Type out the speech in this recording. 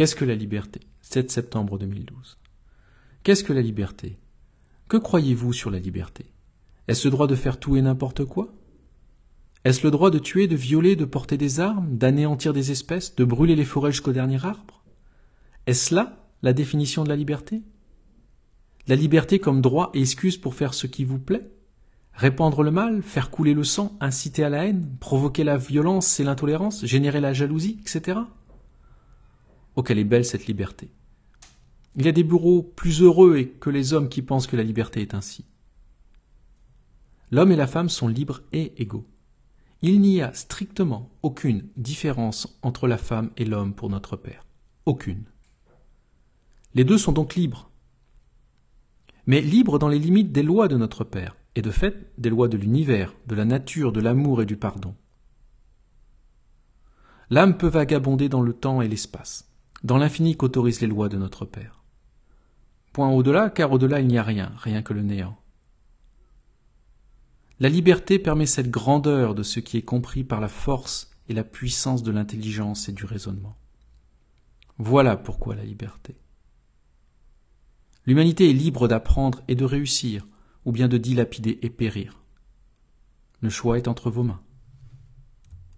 Qu'est-ce que la liberté? 7 septembre 2012. Qu'est-ce que la liberté? Que croyez-vous sur la liberté? Est-ce le droit de faire tout et n'importe quoi? Est-ce le droit de tuer, de violer, de porter des armes, d'anéantir des espèces, de brûler les forêts jusqu'au dernier arbre? Est-ce là la définition de la liberté? La liberté comme droit et excuse pour faire ce qui vous plaît? Répandre le mal, faire couler le sang, inciter à la haine, provoquer la violence et l'intolérance, générer la jalousie, etc. Oh, quelle est belle cette liberté. Il y a des bureaux plus heureux que les hommes qui pensent que la liberté est ainsi. L'homme et la femme sont libres et égaux. Il n'y a strictement aucune différence entre la femme et l'homme pour notre Père. Aucune. Les deux sont donc libres. Mais libres dans les limites des lois de notre Père, et de fait des lois de l'univers, de la nature, de l'amour et du pardon. L'âme peut vagabonder dans le temps et l'espace dans l'infini qu'autorisent les lois de notre Père. Point au-delà, car au-delà il n'y a rien, rien que le néant. La liberté permet cette grandeur de ce qui est compris par la force et la puissance de l'intelligence et du raisonnement. Voilà pourquoi la liberté. L'humanité est libre d'apprendre et de réussir, ou bien de dilapider et périr. Le choix est entre vos mains.